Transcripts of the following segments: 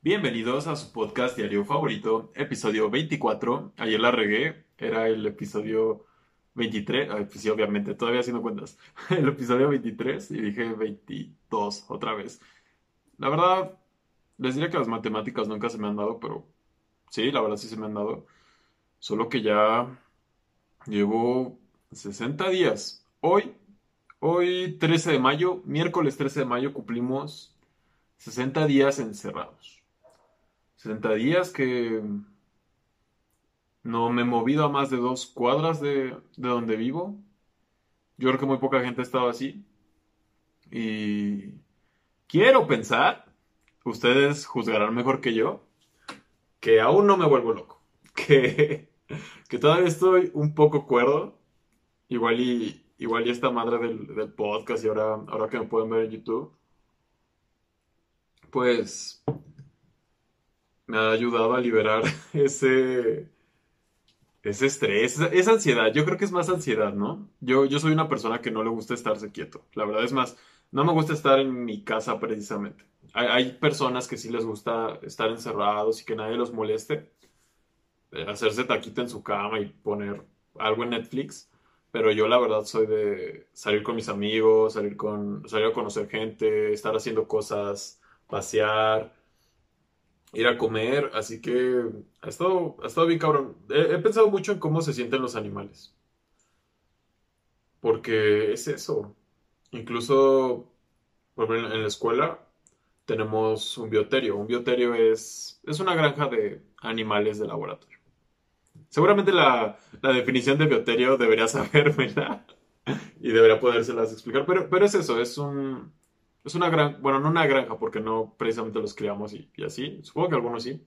Bienvenidos a su podcast diario favorito, episodio 24. Ayer la regué, era el episodio 23. Ay, pues sí, obviamente, todavía haciendo cuentas. El episodio 23 y dije 22 otra vez. La verdad, les diría que las matemáticas nunca se me han dado, pero sí, la verdad sí se me han dado. Solo que ya llevo 60 días. Hoy, hoy 13 de mayo, miércoles 13 de mayo, cumplimos 60 días encerrados. 60 días que no me he movido a más de dos cuadras de, de donde vivo. Yo creo que muy poca gente ha estado así. Y quiero pensar, ustedes juzgarán mejor que yo, que aún no me vuelvo loco. Que, que todavía estoy un poco cuerdo. Igual y, igual y esta madre del, del podcast y ahora, ahora que me pueden ver en YouTube. Pues me ha ayudado a liberar ese, ese estrés, esa, ansiedad. Yo creo que es más ansiedad, ¿no? Yo, yo soy una persona que no le gusta estarse quieto. La verdad es más, no me gusta estar en mi casa precisamente. Hay, hay personas que sí les gusta estar encerrados y que nadie los moleste. Eh, hacerse taquito en su cama y poner algo en Netflix. Pero yo la verdad soy de salir con mis amigos, salir con, salir a conocer gente, estar haciendo cosas, pasear ir a comer, así que ha estado, ha estado bien cabrón. He, pensado mucho en cómo se sienten los animales. Porque es eso. Incluso, en la escuela tenemos un bioterio. Un bioterio es, es una granja de animales de laboratorio. Seguramente la, la definición de bioterio debería sabérmela y debería podérselas explicar, pero, pero es eso, es un, es una granja, bueno, no una granja porque no precisamente los criamos y, y así, supongo que algunos sí.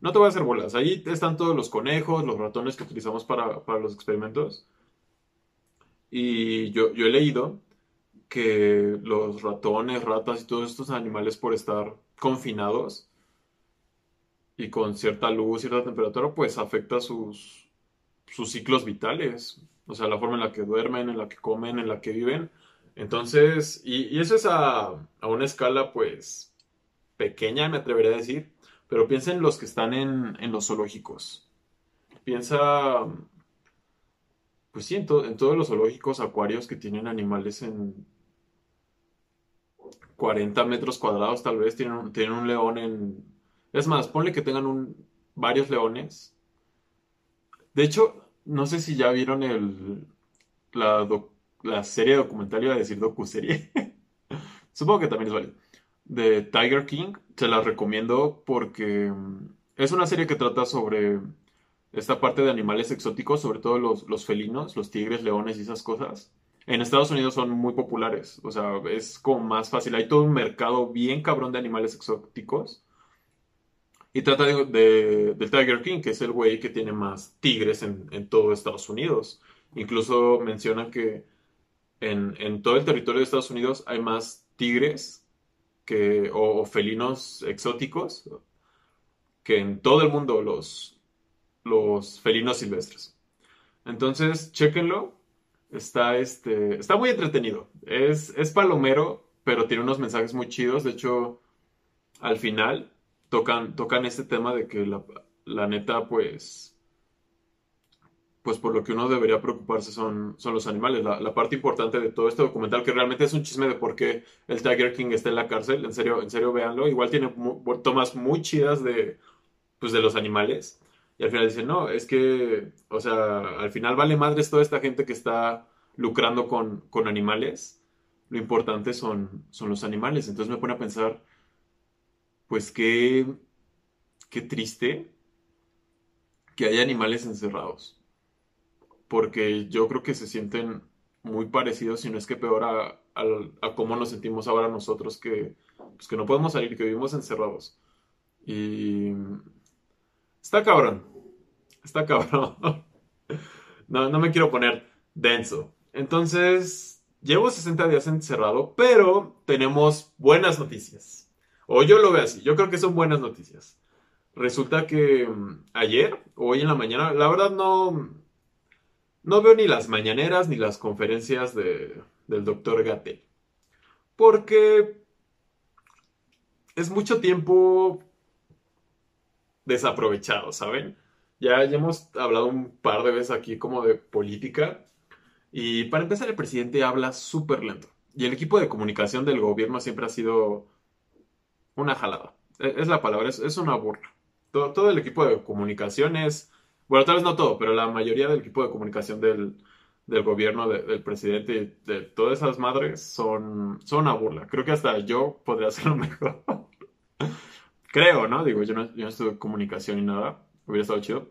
No te voy a hacer bolas, ahí están todos los conejos, los ratones que utilizamos para, para los experimentos. Y yo, yo he leído que los ratones, ratas y todos estos animales por estar confinados y con cierta luz, cierta temperatura, pues afecta sus, sus ciclos vitales. O sea, la forma en la que duermen, en la que comen, en la que viven. Entonces, y, eso es a, a, una escala, pues, pequeña, me atrevería a decir, pero piensa en los que están en, los zoológicos. Piensa, pues sí, en, to, en, todos los zoológicos acuarios que tienen animales en 40 metros cuadrados, tal vez, tienen, un león en... Es más, ponle que tengan un, varios leones. De hecho, no sé si ya vieron el, la, la serie documental, iba a decir docuserie. Supongo que también es válido. De Tiger King, se la recomiendo porque mm, es una serie que trata sobre esta parte de animales exóticos, sobre todo los, los felinos, los tigres, leones y esas cosas. En Estados Unidos son muy populares, o sea, es como más fácil. Hay todo un mercado bien cabrón de animales exóticos. Y trata de, de, Tiger King, que es el güey que tiene más tigres en, en todo Estados Unidos. Incluso menciona que en, todo el territorio de Estados Unidos hay más tigres que, o, o, felinos exóticos que en todo el mundo los, los felinos silvestres. Entonces, chéquenlo. Está, este, está muy entretenido. Es, es palomero, pero tiene unos mensajes muy chidos. De hecho, al final tocan, tocan este tema de que la, la neta, pues, pues por lo que uno debería preocuparse son, son los animales. La, la, parte importante de todo este documental, que realmente es un chisme de por qué el Tiger King está en la cárcel, en serio, en serio, véanlo. Igual tiene tomas muy chidas de, pues, de los animales. Y al final dicen, no, es que, o sea, al final vale madres toda esta gente que está lucrando con, con animales. Lo importante son, son los animales. Entonces me pone a pensar, pues qué, qué triste que haya animales encerrados porque yo creo que se sienten muy parecidos, si no es que peor a, a, cómo nos sentimos ahora nosotros, que, pues que no podemos salir, que vivimos encerrados. Y está cabrón, está cabrón. No, no me quiero poner denso. Entonces, llevo 60 días encerrado, pero tenemos buenas noticias. O yo lo veo así, yo creo que son buenas noticias. Resulta que mm, ayer, hoy en la mañana, la verdad no, no veo ni las mañaneras ni las conferencias de, del doctor Gatel. Porque es mucho tiempo desaprovechado, ¿saben? Ya, ya hemos hablado un par de veces aquí como de política. Y para empezar, el presidente habla súper lento. Y el equipo de comunicación del gobierno siempre ha sido una jalada. E, es la palabra, es, una burla. Todo, todo, el equipo de comunicación es, bueno, tal vez no todo, pero la mayoría del equipo de comunicación del, del gobierno, del presidente y de todas esas madres son, son una burla. Creo que hasta yo podría hacerlo mejor. Creo, ¿no? Digo, yo no, yo no estudio comunicación ni nada. Hubiera estado chido.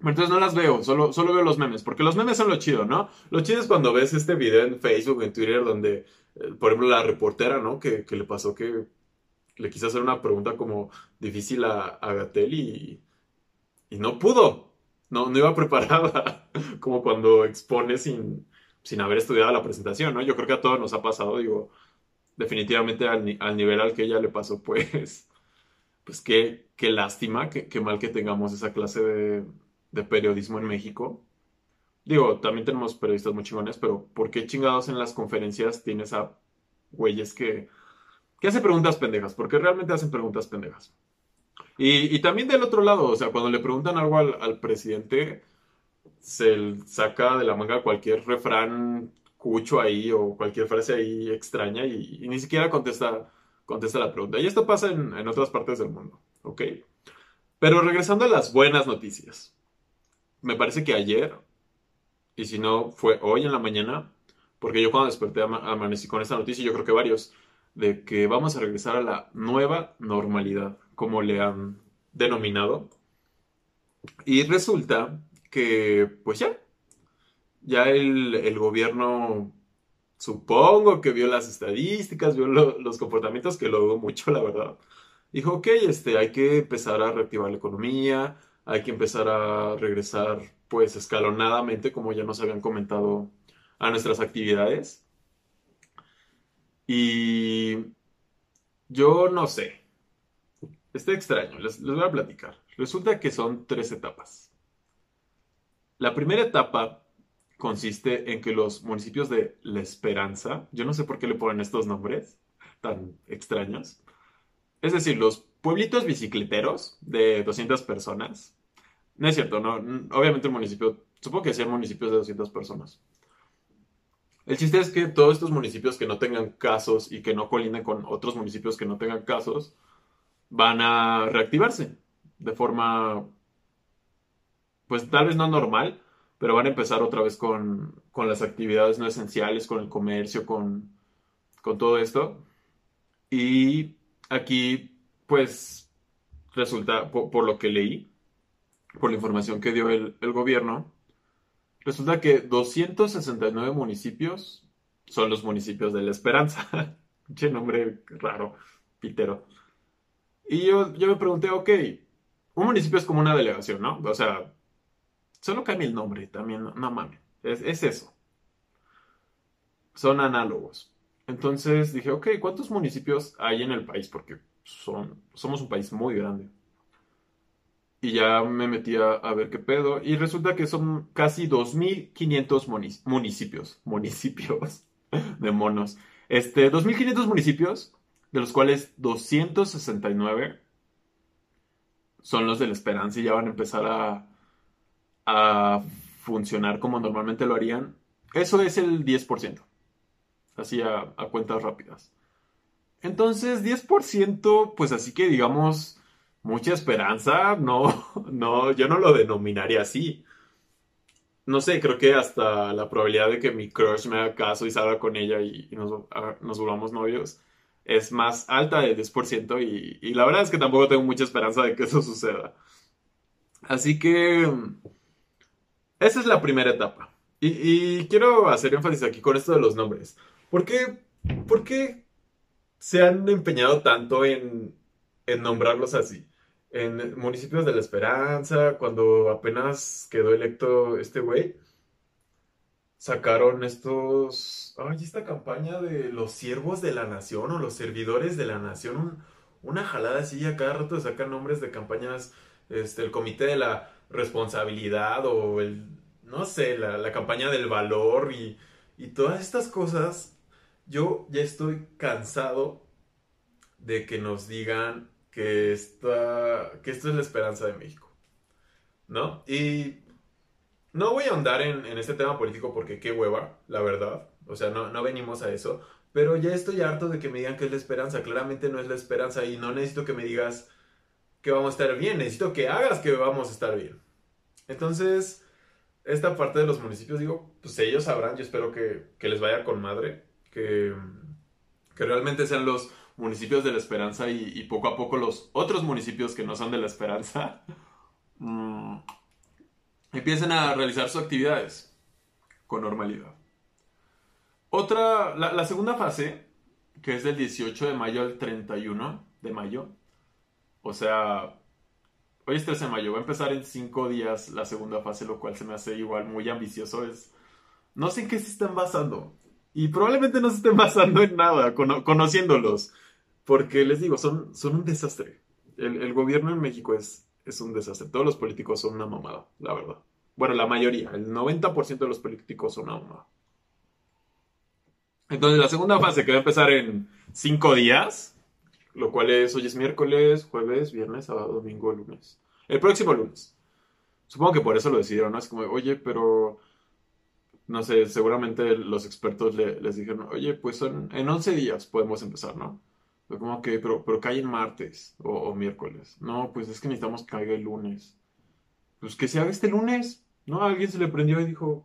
Entonces no las veo, solo, solo veo los memes, porque los memes son lo chido, ¿no? Lo chido es cuando ves este video en Facebook, en Twitter, donde, eh, por ejemplo, la reportera, ¿no? Que, que, le pasó que le quiso hacer una pregunta como difícil a, a Gatel y, y no pudo, no, no iba preparada, como cuando expone sin, sin haber estudiado la presentación, ¿no? Yo creo que a todos nos ha pasado, digo, definitivamente al, al nivel al que ella le pasó, pues, pues qué, qué lástima, qué, qué mal que tengamos esa clase de de periodismo en México. Digo, también tenemos periodistas muy chingones, pero ¿por qué chingados en las conferencias tienes a güeyes que, que hacen preguntas pendejas? Porque realmente hacen preguntas pendejas. Y, también del otro lado, o sea, cuando le preguntan algo al, presidente, se saca de la manga cualquier refrán cucho ahí o cualquier frase ahí extraña y, ni siquiera contesta, contesta la pregunta. Y esto pasa en, otras partes del mundo, ¿ok? Pero regresando a las buenas noticias me parece que ayer, y si no fue hoy en la mañana, porque yo cuando desperté amanecí con esta noticia, yo creo que varios, de que vamos a regresar a la nueva normalidad, como le han denominado. Y resulta que, pues ya, ya el, gobierno supongo que vio las estadísticas, vio los comportamientos, que lo dudo mucho, la verdad. Dijo, ok, este, hay que empezar a reactivar la economía, hay que empezar a regresar pues escalonadamente, como ya nos habían comentado, a nuestras actividades. Y yo no sé. Está extraño, les, voy a platicar. Resulta que son tres etapas. La primera etapa consiste en que los municipios de La Esperanza, yo no sé por qué le ponen estos nombres tan extraños, es decir, los pueblitos bicicleteros de 200 personas. No es cierto, no. Obviamente el municipio, supongo que sean municipios de 200 personas. El chiste es que todos estos municipios que no tengan casos y que no colinden con otros municipios que no tengan casos, van a reactivarse de forma, pues tal vez no normal, pero van a empezar otra vez con, con las actividades no esenciales, con el comercio, con, con todo esto. Y aquí pues resulta, por, lo que leí, por la información que dio el, gobierno, resulta que 269 municipios son los municipios de la esperanza. Qué nombre raro, pitero. Y yo, yo me pregunté, ok, un municipio es como una delegación, ¿no? O sea, solo cambia el nombre también, no, mames, es, es, eso. Son análogos. Entonces dije, ok, ¿cuántos municipios hay en el país? Porque son, somos un país muy grande. Y ya me metí a, ver qué pedo. Y resulta que son casi 2.500 municipios. Municipios de monos. Este, 2.500 municipios, de los cuales 269 son los de la esperanza y ya van a empezar a, a funcionar como normalmente lo harían. Eso es el 10%. Así a cuentas rápidas. Entonces, 10%, pues así que digamos, mucha esperanza, no, no, yo no lo denominaría así. No sé, creo que hasta la probabilidad de que mi crush me haga caso y salga con ella y, nos, nos, volvamos novios es más alta de 10% y, y la verdad es que tampoco tengo mucha esperanza de que eso suceda. Así que esa es la primera etapa. Y, quiero hacer énfasis aquí con esto de los nombres. ¿Por qué, ¿Por qué se han empeñado tanto en, nombrarlos así. En municipios de la Esperanza, cuando apenas quedó electo este güey, sacaron estos. Ay, esta campaña de los siervos de la nación o los servidores de la nación. una jalada así, a cada rato sacan nombres de campañas. Este, el comité de la responsabilidad o el. No sé, la, campaña del valor y, y todas estas cosas yo ya estoy cansado de que nos digan que, esta, que esto es la esperanza de México. ¿No? Y no voy a ahondar en, en, este tema político porque qué hueva, la verdad. O sea, no, no venimos a eso. Pero ya estoy harto de que me digan que es la esperanza. Claramente no es la esperanza y no necesito que me digas que vamos a estar bien. Necesito que hagas que vamos a estar bien. Entonces, esta parte de los municipios, digo, pues ellos sabrán. Yo espero que, que les vaya con madre. Que, que realmente sean los municipios de la esperanza y, poco a poco los otros municipios que no son de la esperanza mm, empiecen a realizar sus actividades con normalidad. Otra, la, segunda fase, que es del 18 de mayo al 31 de mayo, o sea, hoy es 13 de mayo, va a empezar en 5 días la segunda fase, lo cual se me hace igual muy ambicioso. Es, no sé en qué se están basando. Y probablemente no se estén basando en nada, conociéndolos. Porque les digo, son, son un desastre. El, gobierno en México es, es un desastre. Todos los políticos son una mamada, la verdad. Bueno, la mayoría, el 90% de los políticos son mamada. Entonces, la segunda fase que va a empezar en cinco días, lo cual es hoy es miércoles, jueves, viernes, sábado, domingo, lunes. El próximo lunes. Supongo que por eso lo decidieron, ¿no? Es como, oye, pero no sé, seguramente los expertos les dijeron, oye, pues son, en 11 días podemos empezar, ¿no? como que, pero, pero cae en martes o, miércoles. No, pues es que necesitamos que caiga el lunes. Pues que se haga este lunes. No, alguien se le prendió y dijo,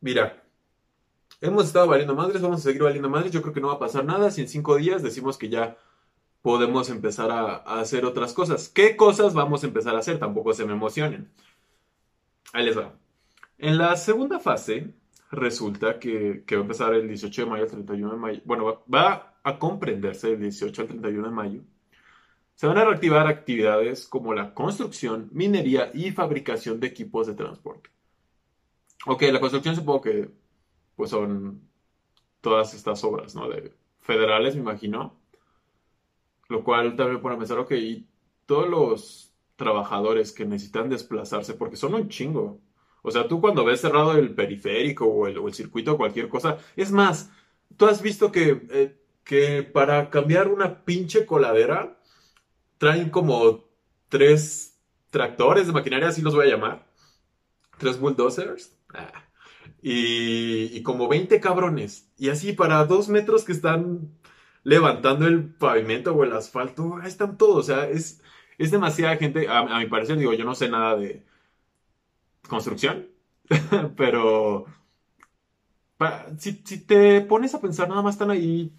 mira, hemos estado valiendo madres, vamos a seguir valiendo madres, yo creo que no va a pasar nada si en cinco días decimos que ya podemos empezar a, hacer otras cosas. ¿Qué cosas vamos a empezar a hacer? Tampoco se me emocionen. Ahí les va. En la segunda fase, resulta que, va a empezar el 18 de mayo al 31 de mayo. Bueno, va, a comprenderse del 18 al 31 de mayo. Se van a reactivar actividades como la construcción, minería y fabricación de equipos de transporte. Ok, la construcción supongo que pues son todas estas obras, ¿no? De federales, me imagino. Lo cual también pone a pensar, ok, y todos los trabajadores que necesitan desplazarse, porque son un chingo. O sea, tú cuando ves cerrado el periférico o el, o el circuito o cualquier cosa, es más, tú has visto que, eh, que para cambiar una pinche coladera traen como tres tractores de maquinaria, así los voy a llamar. Tres bulldozers. Ah. Y, y, como 20 cabrones. Y así para dos metros que están levantando el pavimento o el asfalto, ahí están todos. O sea, es, es demasiada gente. A, a mi parecer, digo, yo no sé nada de, construcción, pero si, te pones a pensar, nada más están ahí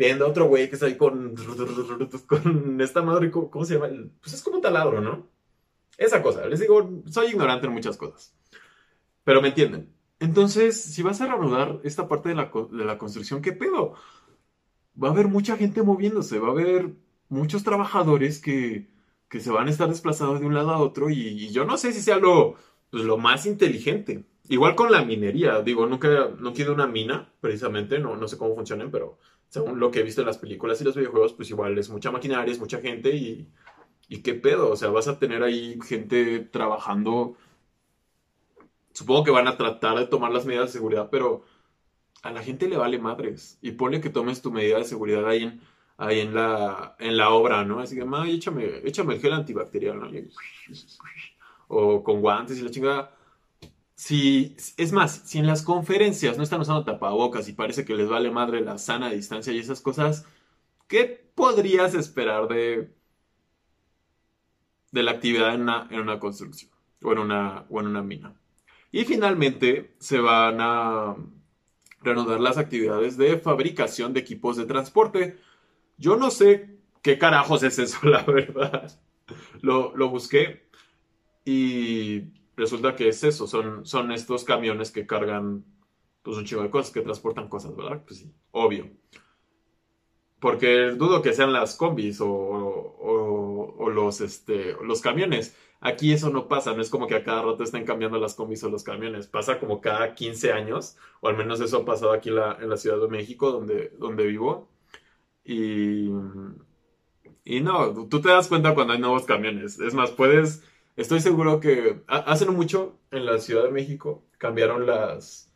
viendo a otro güey que está ahí con, con esta madre, ¿cómo se llama? Pues es como un taladro, ¿no? Esa cosa, les digo, soy ignorante en muchas cosas, pero me entienden. Entonces, si vas a reanudar esta parte de la, de la construcción, ¿qué pedo? Va a haber mucha gente moviéndose, va a haber muchos trabajadores que, que se van a estar desplazados de un lado a otro y, y yo no sé si sea lo pues, lo más inteligente. Igual con la minería, digo, nunca, no quiero una mina, precisamente, no, no sé cómo funcionan, pero según lo que he visto en las películas y los videojuegos, pues igual es mucha maquinaria, es mucha gente y, y qué pedo, o sea, vas a tener ahí gente trabajando, supongo que van a tratar de tomar las medidas de seguridad, pero a la gente le vale madres y pone que tomes tu medida de seguridad ahí en, ahí en, la, en la obra, ¿no? Así que, ma, échame, échame el gel antibacterial, ¿no? o con guantes y la chingada. Si, es más, si en las conferencias no están usando tapabocas y parece que les vale madre la sana distancia y esas cosas, ¿qué podrías esperar de, de la actividad en una, en una construcción o en una, o en una mina? Y finalmente se van a reanudar las actividades de fabricación de equipos de transporte. Yo no sé qué carajos es eso, la verdad. Lo, lo busqué y resulta que es eso, son, son estos camiones que cargan pues un chingo de cosas, que transportan cosas, ¿verdad? Pues sí, obvio. Porque dudo que sean las combis o, o, los, este, los camiones. Aquí eso no pasa, no es como que a cada rato estén cambiando las combis o los camiones. Pasa como cada 15 años, o al menos eso ha pasado aquí en la, en la Ciudad de México, donde, donde vivo. Y, y no, tú te das cuenta cuando hay nuevos camiones. Es más, puedes Estoy seguro que hace no mucho en la Ciudad de México cambiaron las,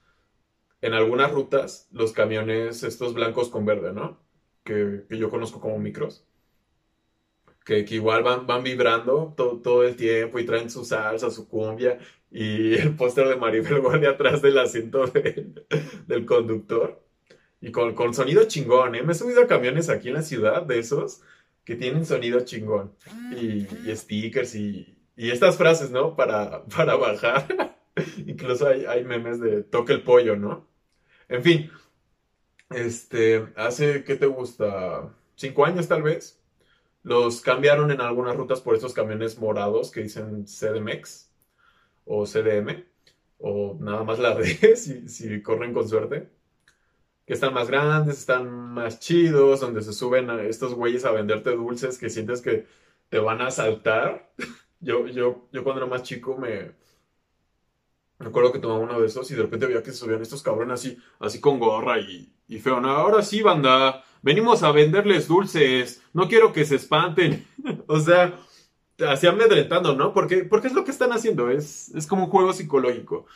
en algunas rutas, los camiones estos blancos con verde, ¿no? Que, yo conozco como micros. que, igual van, van vibrando todo, todo, el tiempo y traen su salsa, su cumbia y el póster de Maribel Guardia atrás del asiento del conductor. Y con, con, sonido chingón, ¿eh? Me he subido a camiones aquí en la ciudad de esos que tienen sonido chingón. Y, stickers y, y, estas frases, ¿no? Para, para bajar. Incluso hay, hay memes de toque el pollo, ¿no? En fin, este, hace, ¿qué te gusta? Cinco años tal vez. Los cambiaron en algunas rutas por estos camiones morados que dicen CDMX o CDM o nada más la D si, si corren con suerte. Que están más grandes, están más chidos, donde se suben estos güeyes a venderte dulces que sientes que te van a saltar. Yo, yo, yo cuando era más chico me, acuerdo que tomaba uno de esos y de repente veía que se subían estos cabrones así, así con gorra y, y feo. No, ahora sí, banda, venimos a venderles dulces, no quiero que se espanten. o sea, así amedrentando, ¿no? Porque, porque es lo que están haciendo, es, es como un juego psicológico.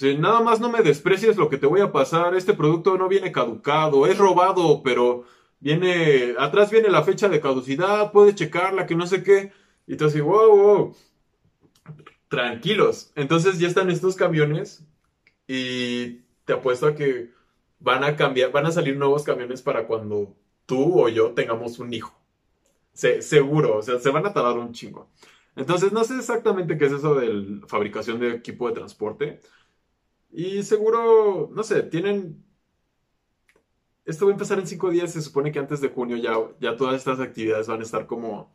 Nada más no me desprecies lo que te voy a pasar, este producto no viene caducado, es robado, pero viene, atrás viene la fecha de caducidad, puedes checarla, que no sé qué. Y tú así, wow, wow tranquilos. Entonces ya están estos camiones y te apuesto a que van a cambiar, van a salir nuevos camiones para cuando tú o yo tengamos un hijo. seguro, o sea, se van a tardar un chingo. Entonces, no sé exactamente qué es eso de fabricación de equipo de transporte. Y seguro, no sé, tienen... Esto va a empezar en cinco días. Se supone que antes de junio ya, ya todas estas actividades van a estar como,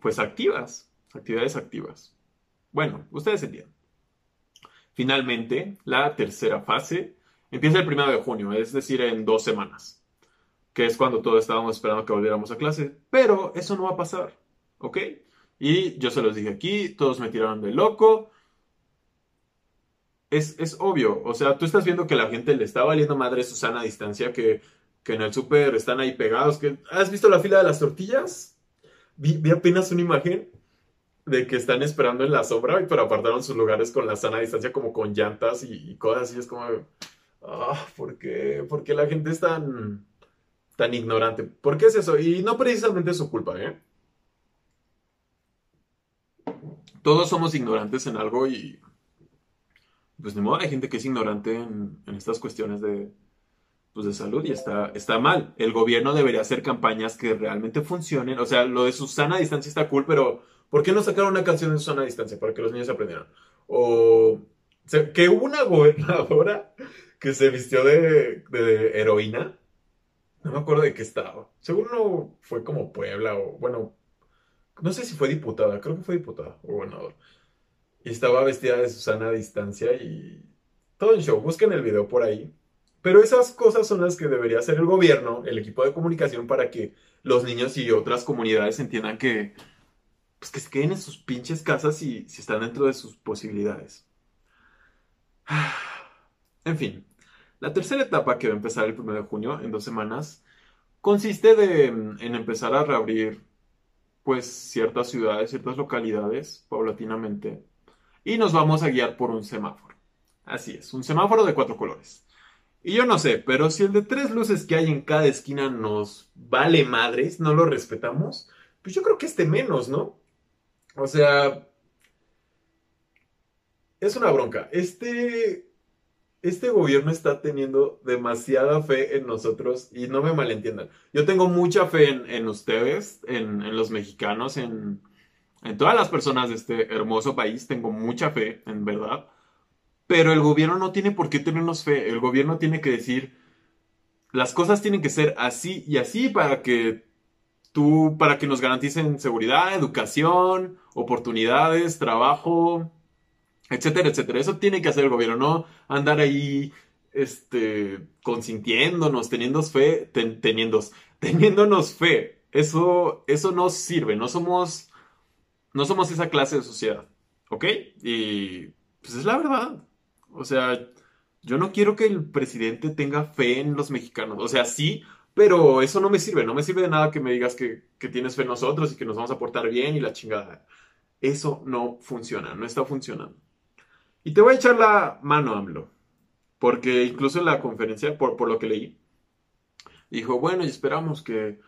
pues, activas. Actividades activas. Bueno, ustedes entienden. Finalmente, la tercera fase empieza el primero de junio, es decir, en dos semanas, que es cuando todos estábamos esperando que volviéramos a clase, pero eso no va a pasar, ¿ok? Y yo se los dije aquí, todos me tiraron de loco. Es, es obvio, o sea, tú estás viendo que la gente le está valiendo madre su sana distancia, que, que en el súper están ahí pegados. Que, ¿Has visto la fila de las tortillas? Vi, apenas una imagen de que están esperando en la sombra, pero apartaron sus lugares con la sana distancia, como con llantas y, cosas así. Es como, ah, ¿por qué? ¿Por qué la gente es tan, tan ignorante? ¿Por qué es eso? Y no precisamente su culpa, ¿eh? Todos somos ignorantes en algo y, pues ni modo, hay gente que es ignorante en, estas cuestiones de, pues, de salud y está, está mal. El gobierno debería hacer campañas que realmente funcionen. O sea, lo de su sana distancia está cool, pero ¿Por qué no sacaron una canción en zona distancia para que los niños aprendieran? O, que hubo una gobernadora que se vistió de, heroína. No me acuerdo de qué estaba. Seguro fue como Puebla o, bueno, no sé si fue diputada, creo que fue diputada o gobernador. Y estaba vestida de Susana a distancia y todo en show. Busquen el video por ahí. Pero esas cosas son las que debería hacer el gobierno, el equipo de comunicación, para que los niños y otras comunidades entiendan que pues que se queden en sus pinches casas y si están dentro de sus posibilidades. En fin, la tercera etapa que va a empezar el 1 de junio, en dos semanas, consiste de, en empezar a reabrir pues ciertas ciudades, ciertas localidades paulatinamente y nos vamos a guiar por un semáforo. Así es, un semáforo de cuatro colores. Y yo no sé, pero si el de tres luces que hay en cada esquina nos vale madres, no lo respetamos, pues yo creo que este menos, ¿no? O sea, es una bronca. Este, este gobierno está teniendo demasiada fe en nosotros y no me malentiendan. Yo tengo mucha fe en, ustedes, en, los mexicanos, en, en todas las personas de este hermoso país. Tengo mucha fe, en verdad. Pero el gobierno no tiene por qué tenernos fe. El gobierno tiene que decir, las cosas tienen que ser así y así para que tú, para que nos garanticen seguridad, educación, oportunidades, trabajo, etcétera, etcétera. Eso tiene que hacer el gobierno, no andar ahí, este, consintiéndonos, teniendo fe, teniendo, teniéndonos fe. Eso, eso no sirve, no somos, no somos esa clase de sociedad, ¿ok? Y, pues es la verdad. O sea, yo no quiero que el presidente tenga fe en los mexicanos. O sea, sí, pero eso no me sirve, no me sirve de nada que me digas que, tienes fe en nosotros y que nos vamos a portar bien y la chingada. Eso no funciona, no está funcionando. Y te voy a echar la mano, AMLO, porque incluso en la conferencia, por, por lo que leí, dijo, bueno, y esperamos que,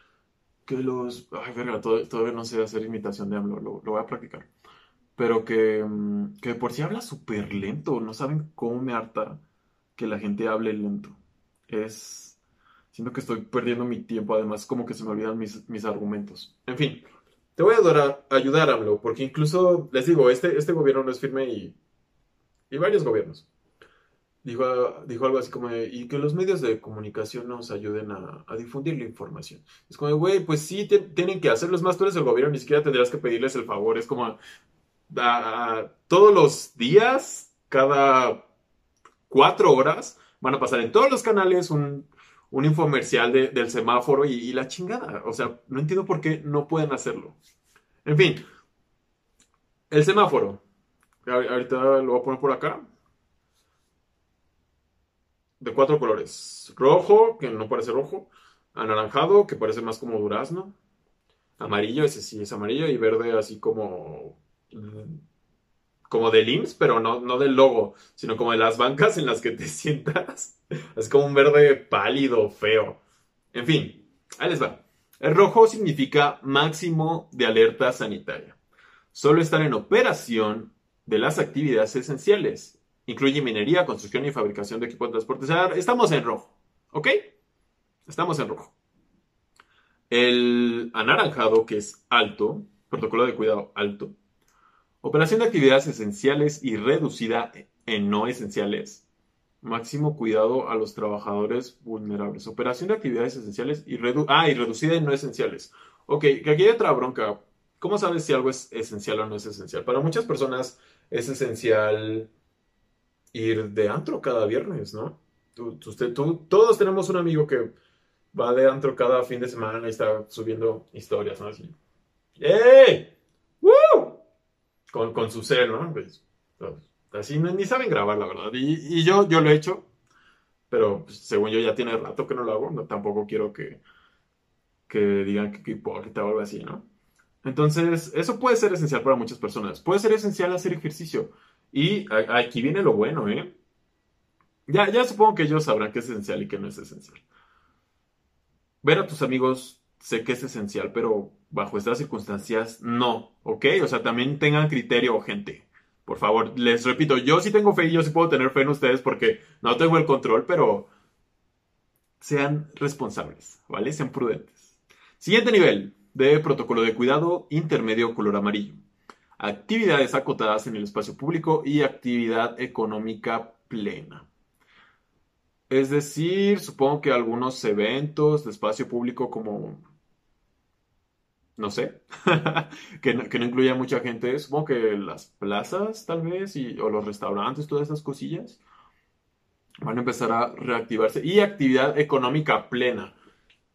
que los... Ay, verga, todavía, no sé hacer imitación de AMLO, lo, voy a practicar. Pero que, mm, que por si habla súper lento, no saben cómo me harta que la gente hable lento. Es... Siento que estoy perdiendo mi tiempo, además como que se me olvidan mis, mis argumentos. En fin, te voy a ayudar, AMLO, porque incluso, les digo, este, este gobierno no es firme y, y varios gobiernos dijo, dijo algo así como, y que los medios de comunicación nos ayuden a, difundir la información. Es como, güey, pues sí, tienen que hacerlo. Es más, tú eres el gobierno, ni siquiera tendrás que pedirles el favor. Es como, todos los días, cada cuatro horas, van a pasar en todos los canales un, un infomercial del semáforo y, y la chingada. O sea, no entiendo por qué no pueden hacerlo. En fin, el semáforo. Ahorita lo voy a poner por acá de cuatro colores. Rojo, que no parece rojo. Anaranjado, que parece más como durazno. Amarillo, ese sí es amarillo. Y verde así como... Como del IMSS, pero no, no del logo, sino como de las bancas en las que te sientas. Es como un verde pálido, feo. En fin, ahí les va. El rojo significa máximo de alerta sanitaria. Solo estar en operación de las actividades esenciales Incluye minería, construcción y fabricación de equipo de transporte. Estamos en rojo. ¿Ok? Estamos en rojo. El anaranjado, que es alto, protocolo de cuidado alto. Operación de actividades esenciales y reducida en no esenciales. Máximo cuidado a los trabajadores vulnerables. Operación de actividades esenciales y, ah, y reducida en no esenciales. Ok, que aquí hay otra bronca. ¿Cómo sabes si algo es esencial o no es esencial? Para muchas personas es esencial ir de antro cada viernes, ¿no? usted, tú, todos tenemos un amigo que va de antro cada fin de semana y está subiendo historias, ¿no? Así, ¡Ey! ¡Woo! Con, con su ser, ¿no? Pues, así ni saben grabar, la verdad. Y, yo, yo lo he hecho, pero pues, según yo ya tiene rato que no lo hago, no, tampoco quiero que, que digan que, que hipócrita o algo así, ¿no? Entonces, eso puede ser esencial para muchas personas. Puede ser esencial hacer ejercicio. Y aquí viene lo bueno, ¿eh? Ya, ya supongo que ellos sabrán qué es esencial y qué no es esencial. Ver a tus amigos sé que es esencial, pero bajo estas circunstancias no, ¿ok? O sea, también tengan criterio, gente. Por favor, les repito, yo sí tengo fe y yo sí puedo tener fe en ustedes porque no tengo el control, pero sean responsables, ¿vale? Sean prudentes. Siguiente nivel de protocolo de cuidado intermedio color amarillo actividades acotadas en el espacio público y actividad económica plena. Es decir, supongo que algunos eventos de espacio público como, no sé, que, no, que, incluya mucha gente, supongo que las plazas tal vez, y, o los restaurantes, todas esas cosillas, van a empezar a reactivarse. Y actividad económica plena,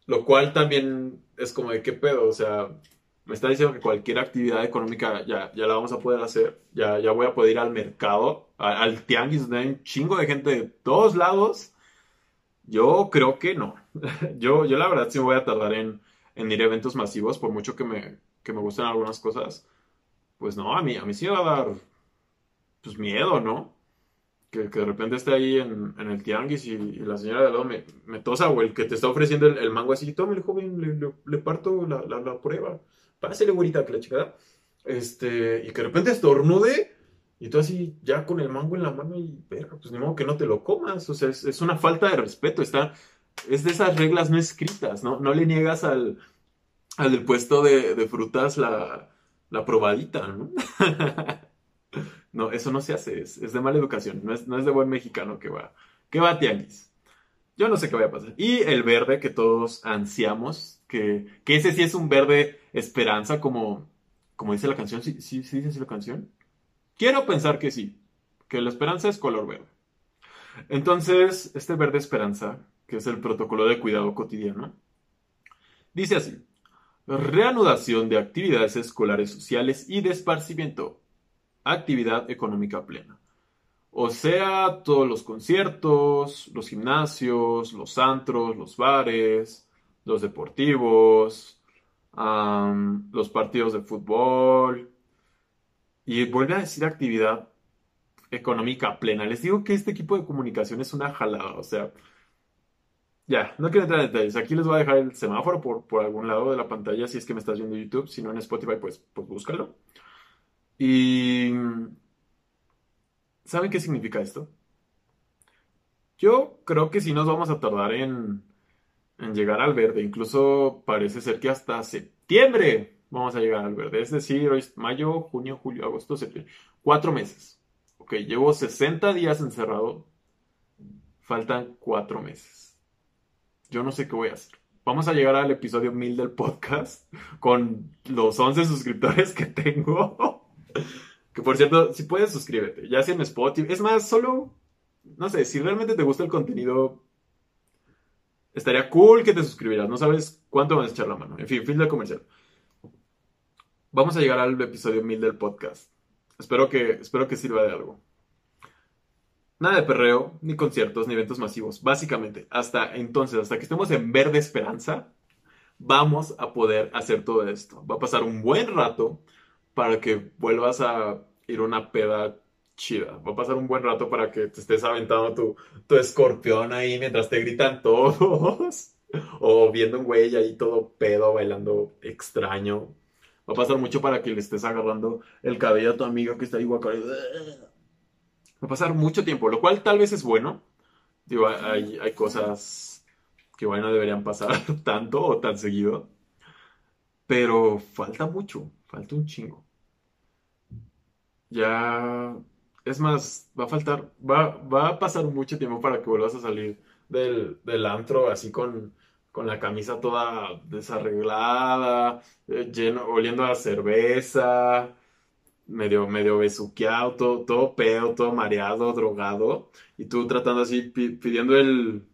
lo cual también es como de qué pedo, o sea, me está diciendo que cualquier actividad económica ya, ya la vamos a poder hacer, ya, ya voy a poder ir al mercado, al, tianguis, donde hay un chingo de gente de todos lados. Yo creo que no. yo, yo la verdad sí me voy a tardar en, en ir a eventos masivos, por mucho que me, que me gusten algunas cosas. Pues no, a mí, a mí sí me va a dar pues, miedo, ¿no? Que, que de repente esté ahí en, el tianguis y, la señora de lado me, tosa o el que te está ofreciendo el, mango así, el joven, le, le, parto la, la, la prueba pásale, güerita, que la chingada. Este, y que de repente estornude, y tú así, ya con el mango en la mano, y verga, pues ni modo que no te lo comas. O sea, es, una falta de respeto. Está, es de esas reglas no escritas, ¿no? No le niegas al, al del puesto de, frutas la, la probadita, ¿no? no, eso no se hace, es, de mala educación, no es, no es de buen mexicano que va, que va tianguis. Yo no sé qué va a pasar. Y el verde que todos ansiamos, que, que ese sí es un verde esperanza, como, como dice la canción. ¿Sí, sí, sí dice la canción? Quiero pensar que sí, que la esperanza es color verde. Entonces, este verde esperanza, que es el protocolo de cuidado cotidiano, dice así. Reanudación de actividades escolares sociales y de esparcimiento. Actividad económica plena. O sea, todos los conciertos, los gimnasios, los antros, los bares, los deportivos, los partidos de fútbol. Y vuelve a decir actividad económica plena. Les digo que este equipo de comunicación es una jalada. O sea, ya, no quiero entrar en detalles. Aquí les voy a dejar el semáforo por, por algún lado de la pantalla si es que me estás viendo en YouTube. Si no en Spotify, pues, pues búscalo. Y... ¿Saben qué significa esto? Yo creo que sí nos vamos a tardar en, en llegar al verde. Incluso parece ser que hasta septiembre vamos a llegar al verde. Es decir, hoy es mayo, junio, julio, agosto, septiembre. Cuatro meses. Ok, llevo 60 días encerrado. Faltan cuatro meses. Yo no sé qué voy a hacer. Vamos a llegar al episodio 1000 del podcast con los 11 suscriptores que tengo. que por cierto, si puedes suscríbete, ya sea en Spotify. Es más, solo, no sé, si realmente te gusta el contenido, estaría cool que te suscribieras. No sabes cuánto vas a echar la mano. En fin, fin del comercial. Vamos a llegar al episodio 1000 del podcast. Espero que, espero que sirva de algo. Nada de perreo, ni conciertos, ni eventos masivos. Básicamente, hasta entonces, hasta que estemos en verde esperanza, vamos a poder hacer todo esto. Va a pasar un buen rato para que vuelvas a ir una peda chida. Va a pasar un buen rato para que te estés aventando tu, tu escorpión ahí mientras te gritan todos. o viendo un güey ahí todo pedo bailando extraño. Va a pasar mucho para que le estés agarrando el cabello a tu amigo que está ahí guacamole. Va a pasar mucho tiempo, lo cual tal vez es bueno. Digo, hay, cosas que bueno deberían pasar tanto o tan seguido. Pero falta mucho, falta un chingo. Ya, es más, va a faltar, va, va a pasar mucho tiempo para que vuelvas a salir del, del antro así con, con la camisa toda desarreglada, eh, lleno, oliendo a cerveza, medio, medio besuqueado, todo, todo pedo, todo mareado, drogado, y tú tratando así, pidiendo el,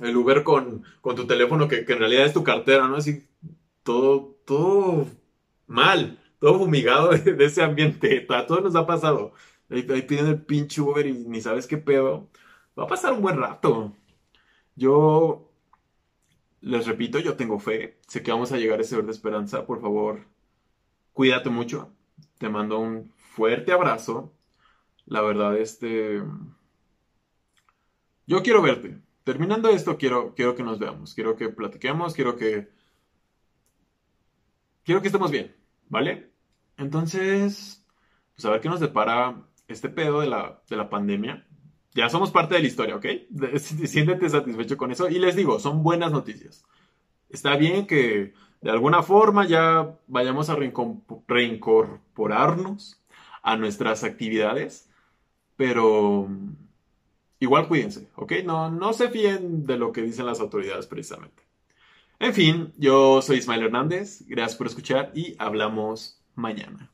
el Uber con, con tu teléfono, que, que, en realidad es tu cartera, ¿no? Así, todo, todo mal, todo fumigado de, ese ambiente, a todos nos ha pasado. Ahí, ahí pidiendo el pinche Uber y ni sabes qué pedo. Va a pasar un buen rato. Yo les repito, yo tengo fe. Sé que vamos a llegar a ese verde esperanza. Por favor, cuídate mucho. Te mando un fuerte abrazo. La verdad, este. Yo quiero verte. Terminando esto, quiero, quiero que nos veamos. Quiero que platiquemos. Quiero que. Quiero que estemos bien. ¿Vale? Entonces. Pues a ver qué nos depara este pedo de la, de la pandemia ya somos parte de la historia, ¿ok? Siéntete satisfecho con eso. Y les digo, son buenas noticias. Está bien que de alguna forma ya vayamos a reincorporarnos a nuestras actividades, pero igual cuídense, ¿ok? No, no se fíen de lo que dicen las autoridades precisamente. En fin, yo soy Ismael Hernández, gracias por escuchar y hablamos mañana.